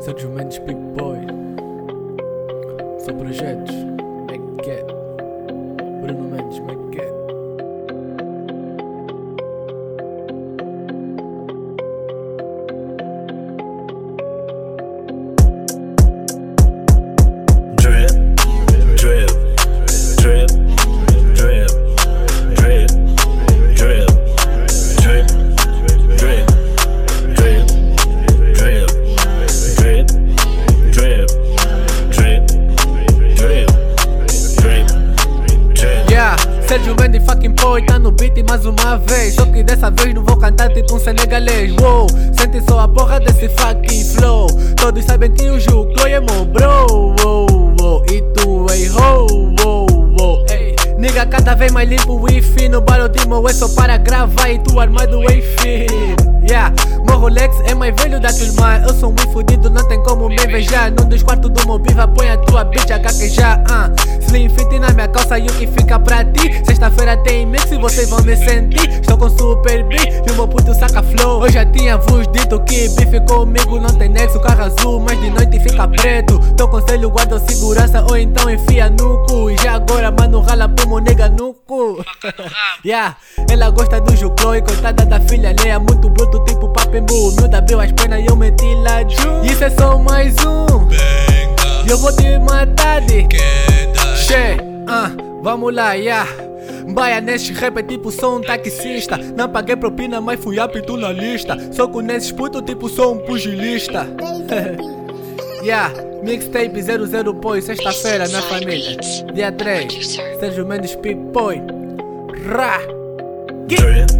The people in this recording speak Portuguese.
Sérgio Mendes Big Boy. Só projetos Sérgio Mendes fucking boy tá no beat mais uma vez. Só que dessa vez não vou cantar tipo um senegalês. Wow, sente só a porra desse fucking flow. Todos sabem que o Juclo é meu bro. Wow, wow. E tu é ho, wow, wow. Ei, Nigga cada vez mais limpo e fino Barotimo é só para gravar. E tu armado em fino Yeah, meu Rolex é mais velho da turma Eu sou muito fudido, não tem como me invejar Num dos quartos do meu biva põe a tua bitch a gaguejar uh. Slim fit na minha calça e o que fica pra ti? Sexta-feira tem mix e vocês vão me sentir. Estou com super beat e o meu puto saca flow. Eu já tinha vos dito que bife comigo não tem nexo Carro azul, mas de noite fica preto. Teu conselho guarda segurança ou então enfia no cu. E já agora mano rala pro meu nega no cu. Yeah, ela gosta do Juclo e coitada da filha alheia Muito bruto tipo papembu. Miúda abriu as pernas e eu meti lá de Isso é só mais um. E eu vou te matar de Che, ah, vamos lá, yeah. Baia nesse rap é tipo sou um taxista. Não paguei propina, mas fui apto na lista. Sou com nesses puto tipo sou um pugilista Yeah, mixtape 00 Boy, sexta-feira, minha família. Dia 3, Sérgio Mendes Pip Boy Ra! Drip,